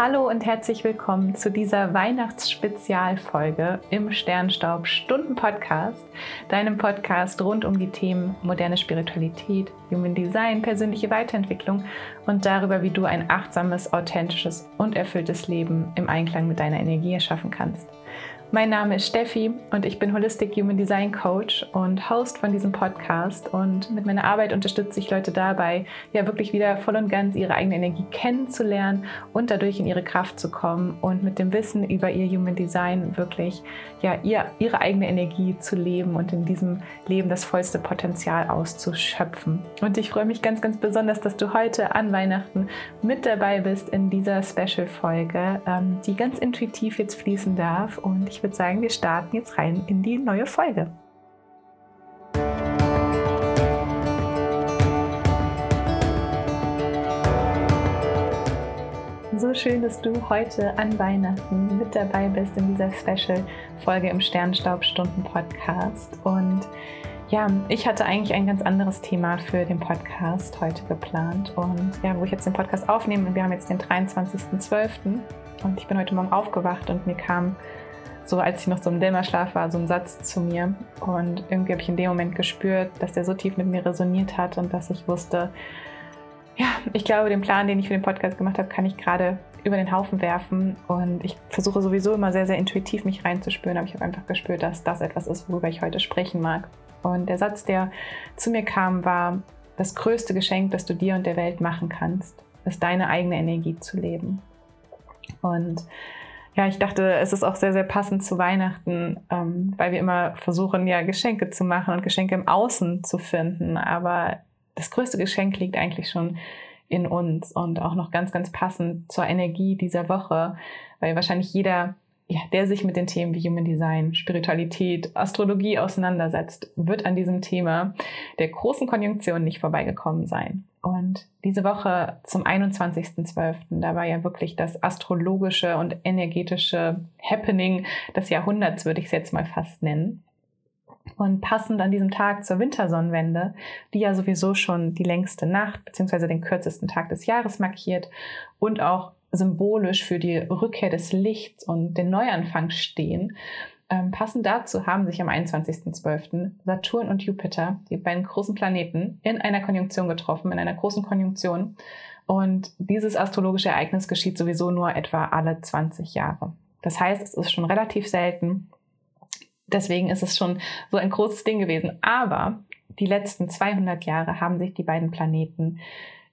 Hallo und herzlich willkommen zu dieser Weihnachtsspezialfolge im Sternstaub Stunden Podcast, deinem Podcast rund um die Themen moderne Spiritualität, Human Design, persönliche Weiterentwicklung und darüber, wie du ein achtsames, authentisches und erfülltes Leben im Einklang mit deiner Energie erschaffen kannst. Mein Name ist Steffi und ich bin Holistic Human Design Coach und Host von diesem Podcast. Und mit meiner Arbeit unterstütze ich Leute dabei, ja wirklich wieder voll und ganz ihre eigene Energie kennenzulernen und dadurch in ihre Kraft zu kommen und mit dem Wissen über ihr Human Design wirklich ja ihr, ihre eigene Energie zu leben und in diesem Leben das vollste Potenzial auszuschöpfen. Und ich freue mich ganz, ganz besonders, dass du heute an Weihnachten mit dabei bist in dieser Special-Folge, ähm, die ganz intuitiv jetzt fließen darf. Und ich ich würde sagen, wir starten jetzt rein in die neue Folge. So schön, dass du heute an Weihnachten mit dabei bist in dieser Special-Folge im Sternstaubstunden-Podcast. Und ja, ich hatte eigentlich ein ganz anderes Thema für den Podcast heute geplant. Und ja, wo ich jetzt den Podcast aufnehme, und wir haben jetzt den 23.12. Und ich bin heute Morgen aufgewacht und mir kam so als ich noch so im Dämmerschlaf war, so ein Satz zu mir. Und irgendwie habe ich in dem Moment gespürt, dass der so tief mit mir resoniert hat und dass ich wusste, ja, ich glaube, den Plan, den ich für den Podcast gemacht habe, kann ich gerade über den Haufen werfen. Und ich versuche sowieso immer sehr, sehr intuitiv mich reinzuspüren, aber ich habe einfach gespürt, dass das etwas ist, worüber ich heute sprechen mag. Und der Satz, der zu mir kam, war, das größte Geschenk, das du dir und der Welt machen kannst, ist deine eigene Energie zu leben. Und ja, ich dachte, es ist auch sehr, sehr passend zu Weihnachten, ähm, weil wir immer versuchen, ja, Geschenke zu machen und Geschenke im Außen zu finden. Aber das größte Geschenk liegt eigentlich schon in uns und auch noch ganz, ganz passend zur Energie dieser Woche, weil wahrscheinlich jeder, ja, der sich mit den Themen wie Human Design, Spiritualität, Astrologie auseinandersetzt, wird an diesem Thema der großen Konjunktion nicht vorbeigekommen sein. Und diese Woche zum 21.12., da war ja wirklich das astrologische und energetische Happening des Jahrhunderts, würde ich es jetzt mal fast nennen. Und passend an diesem Tag zur Wintersonnenwende, die ja sowieso schon die längste Nacht bzw. den kürzesten Tag des Jahres markiert und auch symbolisch für die Rückkehr des Lichts und den Neuanfang stehen, ähm, passend dazu haben sich am 21.12. Saturn und Jupiter, die beiden großen Planeten, in einer Konjunktion getroffen, in einer großen Konjunktion. Und dieses astrologische Ereignis geschieht sowieso nur etwa alle 20 Jahre. Das heißt, es ist schon relativ selten. Deswegen ist es schon so ein großes Ding gewesen. Aber die letzten 200 Jahre haben sich die beiden Planeten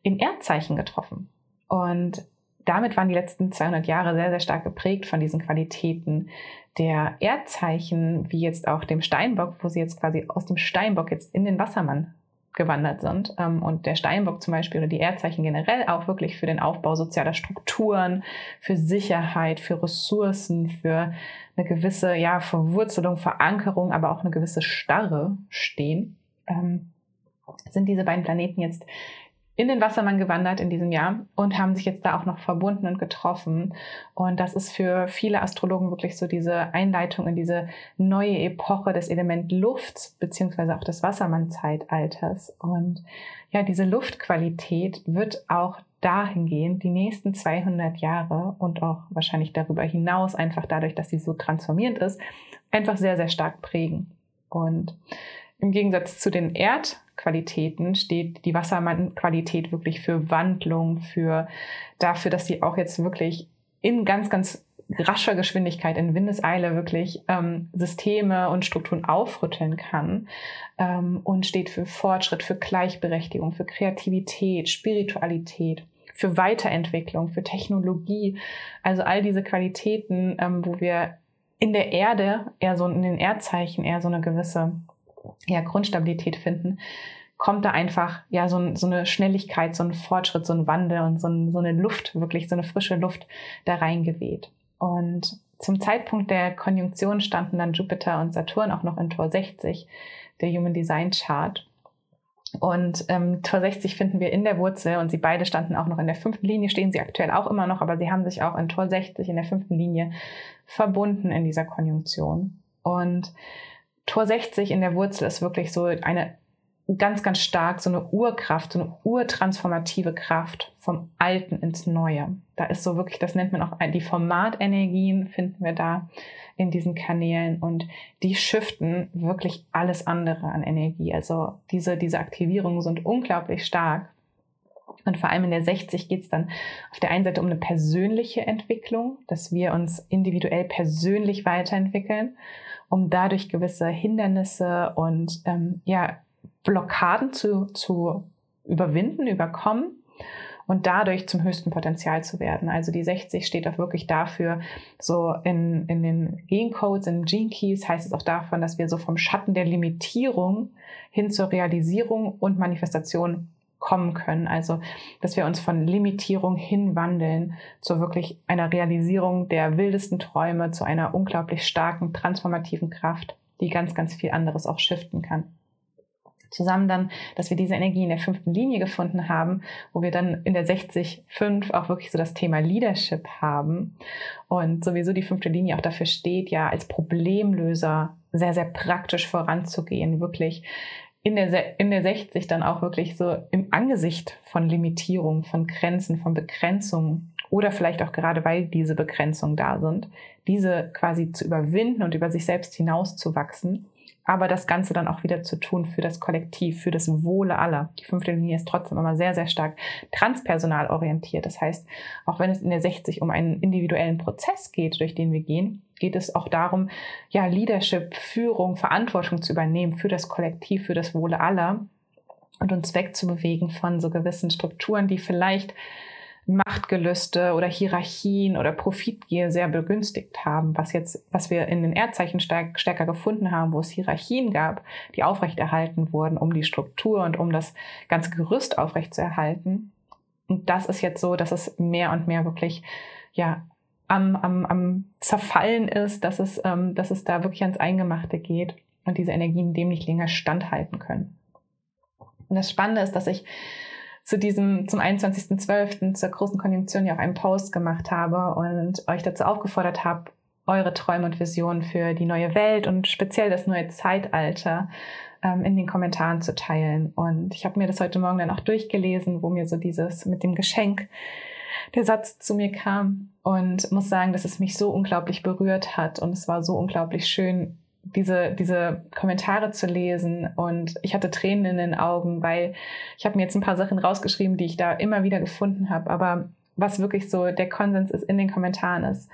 in Erdzeichen getroffen. Und damit waren die letzten 200 Jahre sehr, sehr stark geprägt von diesen Qualitäten der Erdzeichen, wie jetzt auch dem Steinbock, wo sie jetzt quasi aus dem Steinbock jetzt in den Wassermann gewandert sind. Ähm, und der Steinbock zum Beispiel oder die Erdzeichen generell auch wirklich für den Aufbau sozialer Strukturen, für Sicherheit, für Ressourcen, für eine gewisse ja, Verwurzelung, Verankerung, aber auch eine gewisse Starre stehen, ähm, sind diese beiden Planeten jetzt in den Wassermann gewandert in diesem Jahr und haben sich jetzt da auch noch verbunden und getroffen. Und das ist für viele Astrologen wirklich so diese Einleitung in diese neue Epoche des Element Luft beziehungsweise auch des Wassermann-Zeitalters. Und ja, diese Luftqualität wird auch dahingehend die nächsten 200 Jahre und auch wahrscheinlich darüber hinaus einfach dadurch, dass sie so transformierend ist, einfach sehr, sehr stark prägen. Und im Gegensatz zu den Erdqualitäten steht die Wassermannqualität wirklich für Wandlung, für dafür, dass sie auch jetzt wirklich in ganz, ganz rascher Geschwindigkeit, in Windeseile wirklich ähm, Systeme und Strukturen aufrütteln kann ähm, und steht für Fortschritt, für Gleichberechtigung, für Kreativität, Spiritualität für Weiterentwicklung, für Technologie. Also all diese Qualitäten, ähm, wo wir in der Erde, eher so in den Erdzeichen, eher so eine gewisse ja, Grundstabilität finden, kommt da einfach ja so, so, eine Schnelligkeit, so ein Fortschritt, so ein Wandel und so, so eine Luft, wirklich so eine frische Luft da reingeweht. Und zum Zeitpunkt der Konjunktion standen dann Jupiter und Saturn auch noch in Tor 60, der Human Design Chart. Und ähm, Tor 60 finden wir in der Wurzel und sie beide standen auch noch in der fünften Linie, stehen sie aktuell auch immer noch, aber sie haben sich auch in Tor 60 in der fünften Linie verbunden in dieser Konjunktion. Und Tor 60 in der Wurzel ist wirklich so eine ganz, ganz stark so eine Urkraft, so eine urtransformative Kraft vom Alten ins Neue. Da ist so wirklich, das nennt man auch die Formatenergien, finden wir da in diesen Kanälen und die shiften wirklich alles andere an Energie. Also diese, diese Aktivierungen sind unglaublich stark. Und vor allem in der 60 geht es dann auf der einen Seite um eine persönliche Entwicklung, dass wir uns individuell persönlich weiterentwickeln, um dadurch gewisse Hindernisse und ähm, ja, Blockaden zu, zu überwinden, überkommen und dadurch zum höchsten Potenzial zu werden. Also die 60 steht auch wirklich dafür, so in, in den Gencodes, in Gene Keys heißt es auch davon, dass wir so vom Schatten der Limitierung hin zur Realisierung und Manifestation kommen können. Also, dass wir uns von Limitierung hinwandeln zu wirklich einer Realisierung der wildesten Träume, zu einer unglaublich starken, transformativen Kraft, die ganz, ganz viel anderes auch shiften kann zusammen dann, dass wir diese Energie in der fünften Linie gefunden haben, wo wir dann in der 60.5 auch wirklich so das Thema Leadership haben und sowieso die fünfte Linie auch dafür steht, ja als Problemlöser sehr, sehr praktisch voranzugehen, wirklich in der, in der 60 dann auch wirklich so im Angesicht von Limitierung, von Grenzen, von Begrenzungen oder vielleicht auch gerade weil diese Begrenzungen da sind, diese quasi zu überwinden und über sich selbst hinauszuwachsen aber das Ganze dann auch wieder zu tun für das Kollektiv, für das Wohle aller. Die fünfte Linie ist trotzdem immer sehr, sehr stark transpersonal orientiert. Das heißt, auch wenn es in der 60 um einen individuellen Prozess geht, durch den wir gehen, geht es auch darum, ja, Leadership, Führung, Verantwortung zu übernehmen für das Kollektiv, für das Wohle aller und uns wegzubewegen von so gewissen Strukturen, die vielleicht Machtgelüste oder Hierarchien oder Profitgier sehr begünstigt haben, was jetzt, was wir in den Erdzeichen stark, stärker gefunden haben, wo es Hierarchien gab, die aufrechterhalten wurden, um die Struktur und um das ganze Gerüst aufrechtzuerhalten. Und das ist jetzt so, dass es mehr und mehr wirklich, ja, am, am, am Zerfallen ist, dass es, ähm, dass es da wirklich ans Eingemachte geht und diese Energien dem nicht länger standhalten können. Und das Spannende ist, dass ich zu diesem, zum 21.12., zur großen Konjunktion ja auch einen Post gemacht habe und euch dazu aufgefordert habe, eure Träume und Visionen für die neue Welt und speziell das neue Zeitalter ähm, in den Kommentaren zu teilen. Und ich habe mir das heute Morgen dann auch durchgelesen, wo mir so dieses mit dem Geschenk der Satz zu mir kam und muss sagen, dass es mich so unglaublich berührt hat und es war so unglaublich schön, diese, diese Kommentare zu lesen und ich hatte Tränen in den Augen, weil ich habe mir jetzt ein paar Sachen rausgeschrieben, die ich da immer wieder gefunden habe. Aber was wirklich so der Konsens ist in den Kommentaren ist,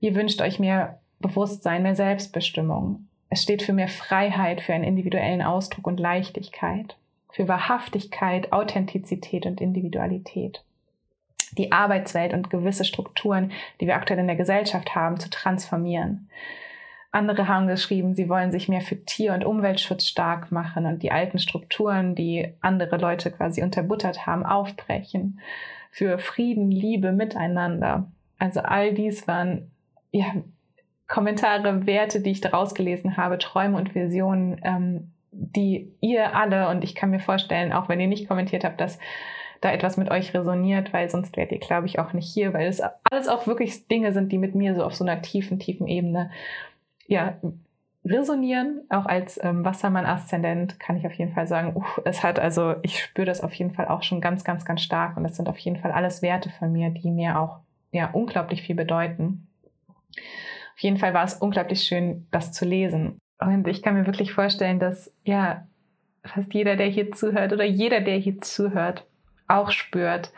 ihr wünscht euch mehr Bewusstsein, mehr Selbstbestimmung. Es steht für mehr Freiheit, für einen individuellen Ausdruck und Leichtigkeit, für Wahrhaftigkeit, Authentizität und Individualität. Die Arbeitswelt und gewisse Strukturen, die wir aktuell in der Gesellschaft haben, zu transformieren andere haben geschrieben, sie wollen sich mehr für Tier- und Umweltschutz stark machen und die alten Strukturen, die andere Leute quasi unterbuttert haben, aufbrechen. Für Frieden, Liebe, Miteinander. Also all dies waren ja, Kommentare, Werte, die ich daraus gelesen habe, Träume und Visionen, ähm, die ihr alle, und ich kann mir vorstellen, auch wenn ihr nicht kommentiert habt, dass da etwas mit euch resoniert, weil sonst wärt ihr, glaube ich, auch nicht hier, weil es alles auch wirklich Dinge sind, die mit mir so auf so einer tiefen, tiefen Ebene ja, resonieren. Auch als ähm, Wassermann-Aszendent kann ich auf jeden Fall sagen, uh, es hat, also ich spüre das auf jeden Fall auch schon ganz, ganz, ganz stark. Und das sind auf jeden Fall alles Werte von mir, die mir auch ja unglaublich viel bedeuten. Auf jeden Fall war es unglaublich schön, das zu lesen. Und ich kann mir wirklich vorstellen, dass ja fast jeder, der hier zuhört oder jeder, der hier zuhört, auch spürt,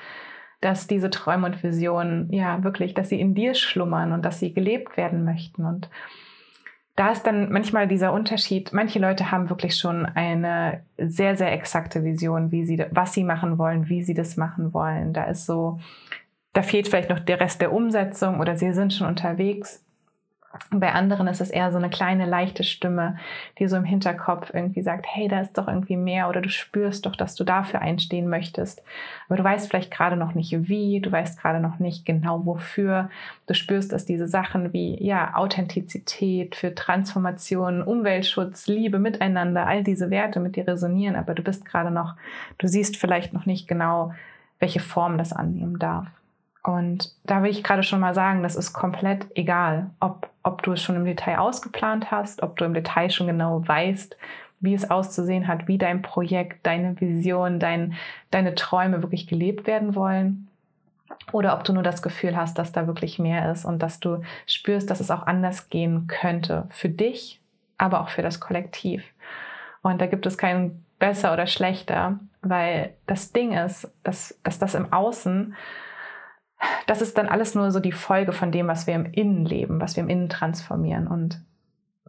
dass diese Träume und Visionen ja wirklich, dass sie in dir schlummern und dass sie gelebt werden möchten. Und da ist dann manchmal dieser Unterschied. Manche Leute haben wirklich schon eine sehr, sehr exakte Vision, wie sie, was sie machen wollen, wie sie das machen wollen. Da ist so, da fehlt vielleicht noch der Rest der Umsetzung oder sie sind schon unterwegs. Und bei anderen ist es eher so eine kleine, leichte Stimme, die so im Hinterkopf irgendwie sagt, hey, da ist doch irgendwie mehr oder du spürst doch, dass du dafür einstehen möchtest. Aber du weißt vielleicht gerade noch nicht wie, du weißt gerade noch nicht genau wofür. Du spürst, dass diese Sachen wie, ja, Authentizität für Transformation, Umweltschutz, Liebe, Miteinander, all diese Werte mit dir resonieren, aber du bist gerade noch, du siehst vielleicht noch nicht genau, welche Form das annehmen darf. Und da will ich gerade schon mal sagen, das ist komplett egal, ob, ob du es schon im Detail ausgeplant hast, ob du im Detail schon genau weißt, wie es auszusehen hat, wie dein Projekt, deine Vision, dein, deine Träume wirklich gelebt werden wollen. Oder ob du nur das Gefühl hast, dass da wirklich mehr ist und dass du spürst, dass es auch anders gehen könnte. Für dich, aber auch für das Kollektiv. Und da gibt es keinen besser oder schlechter, weil das Ding ist, dass, dass das im Außen, das ist dann alles nur so die Folge von dem, was wir im Innen leben, was wir im Innen transformieren. Und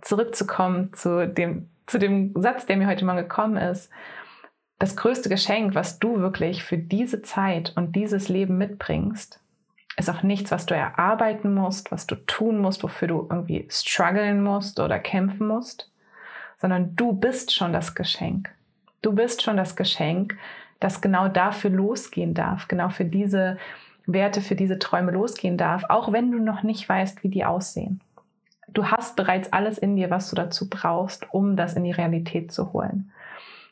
zurückzukommen zu dem, zu dem Satz, der mir heute mal gekommen ist, das größte Geschenk, was du wirklich für diese Zeit und dieses Leben mitbringst, ist auch nichts, was du erarbeiten musst, was du tun musst, wofür du irgendwie strugglen musst oder kämpfen musst, sondern du bist schon das Geschenk. Du bist schon das Geschenk, das genau dafür losgehen darf, genau für diese Werte, für diese Träume losgehen darf, auch wenn du noch nicht weißt, wie die aussehen. Du hast bereits alles in dir, was du dazu brauchst, um das in die Realität zu holen.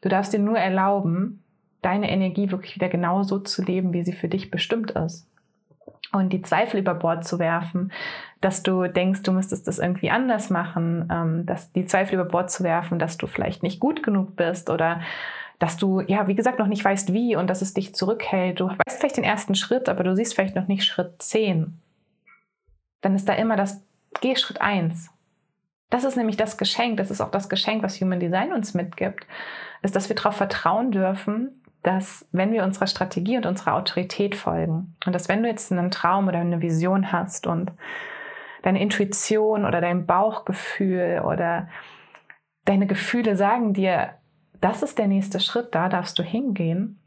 Du darfst dir nur erlauben, deine Energie wirklich wieder genau so zu leben, wie sie für dich bestimmt ist. Und die Zweifel über Bord zu werfen, dass du denkst, du müsstest das irgendwie anders machen, ähm, dass die Zweifel über Bord zu werfen, dass du vielleicht nicht gut genug bist oder dass du, ja, wie gesagt, noch nicht weißt, wie und dass es dich zurückhält. Du weißt vielleicht den ersten Schritt, aber du siehst vielleicht noch nicht Schritt 10. Dann ist da immer das, geh Schritt 1. Das ist nämlich das Geschenk, das ist auch das Geschenk, was Human Design uns mitgibt, ist, dass wir darauf vertrauen dürfen, dass wenn wir unserer Strategie und unserer Autorität folgen und dass wenn du jetzt einen Traum oder eine Vision hast und deine Intuition oder dein Bauchgefühl oder deine Gefühle sagen dir, das ist der nächste Schritt, da darfst du hingehen,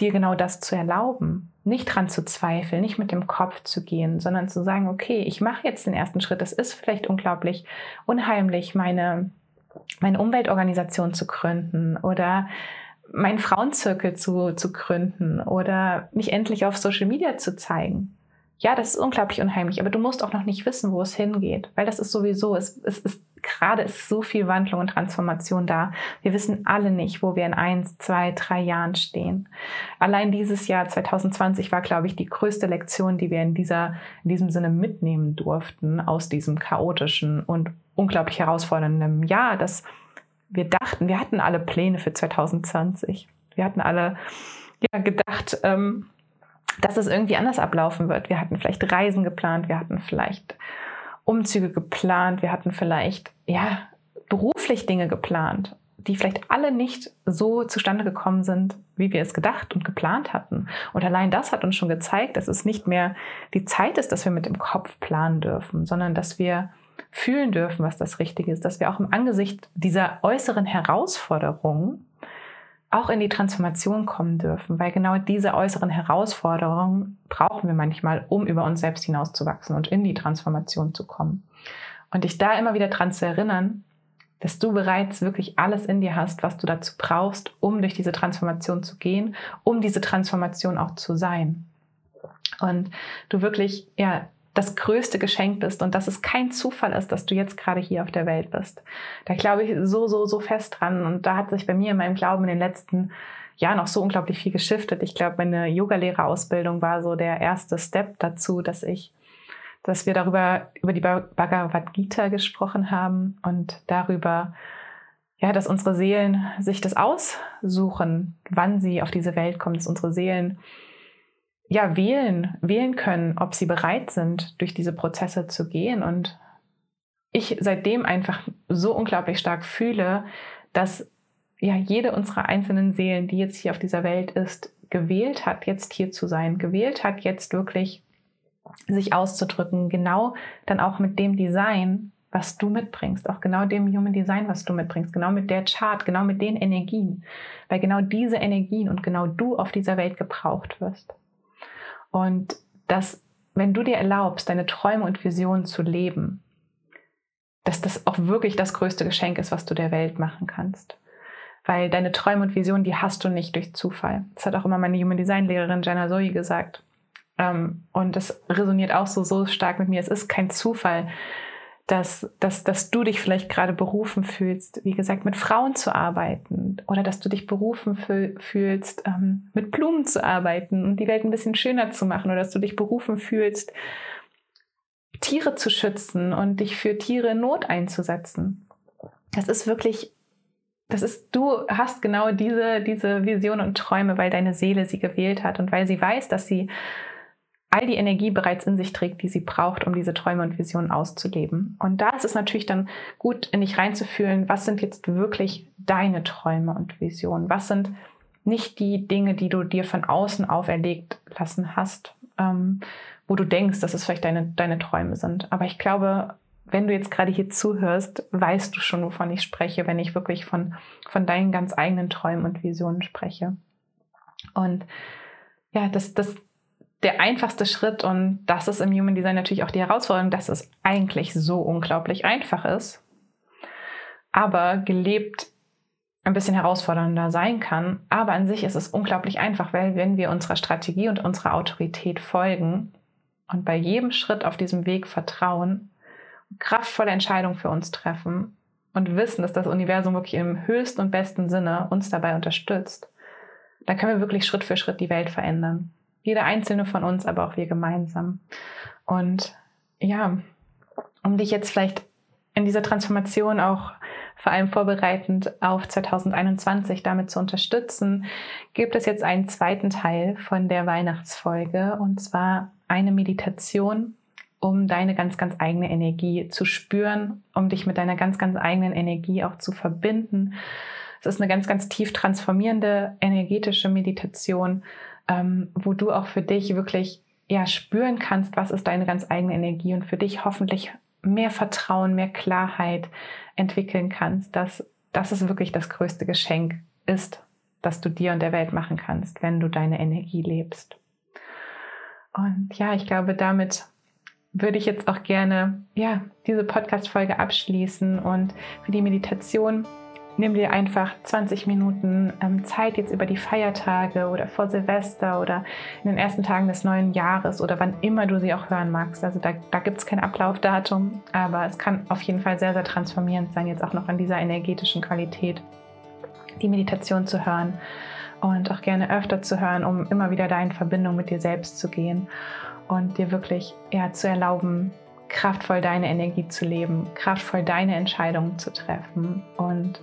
dir genau das zu erlauben, nicht dran zu zweifeln, nicht mit dem Kopf zu gehen, sondern zu sagen, okay, ich mache jetzt den ersten Schritt. Es ist vielleicht unglaublich unheimlich, meine, meine Umweltorganisation zu gründen oder meinen Frauenzirkel zu, zu gründen oder mich endlich auf Social Media zu zeigen. Ja, das ist unglaublich unheimlich, aber du musst auch noch nicht wissen, wo es hingeht, weil das ist sowieso, es, es ist gerade ist so viel Wandlung und Transformation da. Wir wissen alle nicht, wo wir in eins, zwei, drei Jahren stehen. Allein dieses Jahr 2020 war, glaube ich, die größte Lektion, die wir in dieser, in diesem Sinne mitnehmen durften aus diesem chaotischen und unglaublich herausfordernden Jahr, dass wir dachten, wir hatten alle Pläne für 2020. Wir hatten alle ja, gedacht, ähm, dass es irgendwie anders ablaufen wird. Wir hatten vielleicht Reisen geplant, wir hatten vielleicht Umzüge geplant, wir hatten vielleicht ja beruflich Dinge geplant, die vielleicht alle nicht so zustande gekommen sind, wie wir es gedacht und geplant hatten. Und allein das hat uns schon gezeigt, dass es nicht mehr die Zeit ist, dass wir mit dem Kopf planen dürfen, sondern dass wir fühlen dürfen, was das Richtige ist, dass wir auch im Angesicht dieser äußeren Herausforderungen auch in die Transformation kommen dürfen, weil genau diese äußeren Herausforderungen brauchen wir manchmal, um über uns selbst hinauszuwachsen und in die Transformation zu kommen. Und dich da immer wieder dran zu erinnern, dass du bereits wirklich alles in dir hast, was du dazu brauchst, um durch diese Transformation zu gehen, um diese Transformation auch zu sein. Und du wirklich, ja, das größte Geschenk bist und dass es kein Zufall ist, dass du jetzt gerade hier auf der Welt bist. Da glaube ich so, so, so fest dran. Und da hat sich bei mir in meinem Glauben in den letzten Jahren auch so unglaublich viel geschiftet. Ich glaube, meine Yogalehrerausbildung war so der erste Step dazu, dass ich, dass wir darüber, über die Bhagavad Gita gesprochen haben und darüber, ja, dass unsere Seelen sich das aussuchen, wann sie auf diese Welt kommen, dass unsere Seelen ja, wählen, wählen können, ob sie bereit sind, durch diese Prozesse zu gehen. Und ich seitdem einfach so unglaublich stark fühle, dass ja jede unserer einzelnen Seelen, die jetzt hier auf dieser Welt ist, gewählt hat, jetzt hier zu sein, gewählt hat, jetzt wirklich sich auszudrücken, genau dann auch mit dem Design, was du mitbringst, auch genau dem Human Design, was du mitbringst, genau mit der Chart, genau mit den Energien, weil genau diese Energien und genau du auf dieser Welt gebraucht wirst. Und dass, wenn du dir erlaubst, deine Träume und Visionen zu leben, dass das auch wirklich das größte Geschenk ist, was du der Welt machen kannst. Weil deine Träume und Visionen, die hast du nicht durch Zufall. Das hat auch immer meine Human Design Lehrerin Jana Zoe gesagt. Ähm, und das resoniert auch so, so stark mit mir. Es ist kein Zufall, dass, dass, dass du dich vielleicht gerade berufen fühlst, wie gesagt, mit Frauen zu arbeiten oder dass du dich berufen fühlst, ähm, mit Blumen zu arbeiten und die Welt ein bisschen schöner zu machen oder dass du dich berufen fühlst, Tiere zu schützen und dich für Tiere in Not einzusetzen. Das ist wirklich das ist, du hast genau diese, diese Vision und Träume, weil deine Seele sie gewählt hat und weil sie weiß, dass sie all die Energie bereits in sich trägt, die sie braucht, um diese Träume und Visionen auszuleben. Und da ist es natürlich dann gut, in dich reinzufühlen, was sind jetzt wirklich deine Träume und Visionen? Was sind nicht die Dinge, die du dir von außen auferlegt lassen hast, ähm, wo du denkst, dass es vielleicht deine, deine Träume sind. Aber ich glaube, wenn du jetzt gerade hier zuhörst, weißt du schon, wovon ich spreche, wenn ich wirklich von, von deinen ganz eigenen Träumen und Visionen spreche. Und ja, das, das, der einfachste Schritt, und das ist im Human Design natürlich auch die Herausforderung, dass es eigentlich so unglaublich einfach ist, aber gelebt ein bisschen herausfordernder sein kann. Aber an sich ist es unglaublich einfach, weil wenn wir unserer Strategie und unserer Autorität folgen und bei jedem Schritt auf diesem Weg vertrauen, kraftvolle Entscheidungen für uns treffen und wissen, dass das Universum wirklich im höchsten und besten Sinne uns dabei unterstützt, dann können wir wirklich Schritt für Schritt die Welt verändern. Jeder einzelne von uns, aber auch wir gemeinsam. Und ja, um dich jetzt vielleicht in dieser Transformation auch vor allem vorbereitend auf 2021 damit zu unterstützen, gibt es jetzt einen zweiten Teil von der Weihnachtsfolge und zwar eine Meditation, um deine ganz, ganz eigene Energie zu spüren, um dich mit deiner ganz, ganz eigenen Energie auch zu verbinden. Es ist eine ganz, ganz tief transformierende energetische Meditation, ähm, wo du auch für dich wirklich ja spüren kannst, was ist deine ganz eigene Energie und für dich hoffentlich mehr Vertrauen, mehr Klarheit entwickeln kannst, dass das ist wirklich das größte Geschenk ist, das du dir und der Welt machen kannst, wenn du deine Energie lebst. Und ja, ich glaube, damit würde ich jetzt auch gerne ja, diese Podcast-Folge abschließen und für die Meditation nimm dir einfach 20 Minuten ähm, Zeit jetzt über die Feiertage oder vor Silvester oder in den ersten Tagen des neuen Jahres oder wann immer du sie auch hören magst. Also da, da gibt es kein Ablaufdatum, aber es kann auf jeden Fall sehr, sehr transformierend sein, jetzt auch noch in dieser energetischen Qualität die Meditation zu hören und auch gerne öfter zu hören, um immer wieder da in Verbindung mit dir selbst zu gehen und dir wirklich ja, zu erlauben, kraftvoll deine Energie zu leben, kraftvoll deine Entscheidungen zu treffen und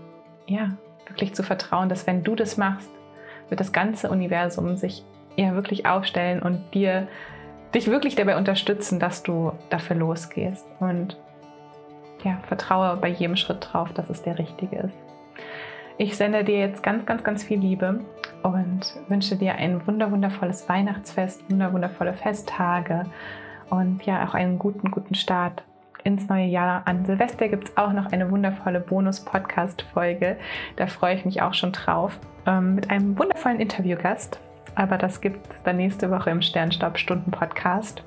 ja, wirklich zu vertrauen, dass wenn du das machst, wird das ganze Universum sich ja wirklich aufstellen und dir dich wirklich dabei unterstützen, dass du dafür losgehst und ja, vertraue bei jedem Schritt drauf, dass es der richtige ist. Ich sende dir jetzt ganz, ganz, ganz viel Liebe und wünsche dir ein wunder, wundervolles Weihnachtsfest, wunder, wundervolle Festtage und ja, auch einen guten, guten Start ins neue Jahr. An Silvester gibt es auch noch eine wundervolle Bonus-Podcast-Folge. Da freue ich mich auch schon drauf. Ähm, mit einem wundervollen Interviewgast. Aber das gibt es dann nächste Woche im Sternstaub-Stunden-Podcast.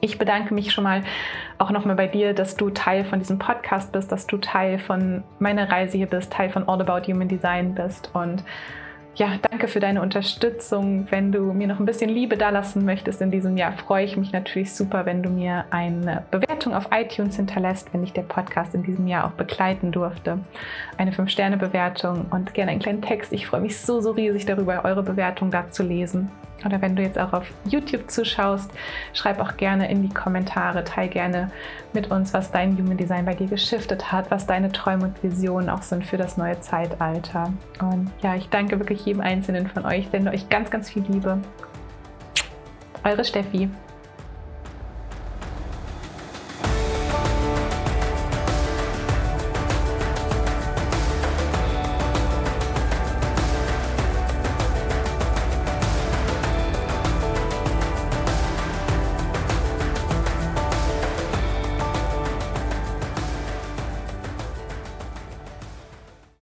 Ich bedanke mich schon mal auch nochmal bei dir, dass du Teil von diesem Podcast bist, dass du Teil von meiner Reise hier bist, Teil von All About Human Design bist und ja, danke für deine Unterstützung. Wenn du mir noch ein bisschen Liebe dalassen möchtest in diesem Jahr, freue ich mich natürlich super, wenn du mir eine Bewertung auf iTunes hinterlässt, wenn ich der Podcast in diesem Jahr auch begleiten durfte. Eine 5-Sterne-Bewertung und gerne einen kleinen Text. Ich freue mich so, so riesig darüber, eure Bewertung da zu lesen. Oder wenn du jetzt auch auf YouTube zuschaust, schreib auch gerne in die Kommentare, teil gerne mit uns, was dein Human Design bei dir geschiftet hat, was deine Träume und Visionen auch sind für das neue Zeitalter. Und ja, ich danke wirklich jedem Einzelnen von euch, sende euch ganz, ganz viel Liebe. Eure Steffi.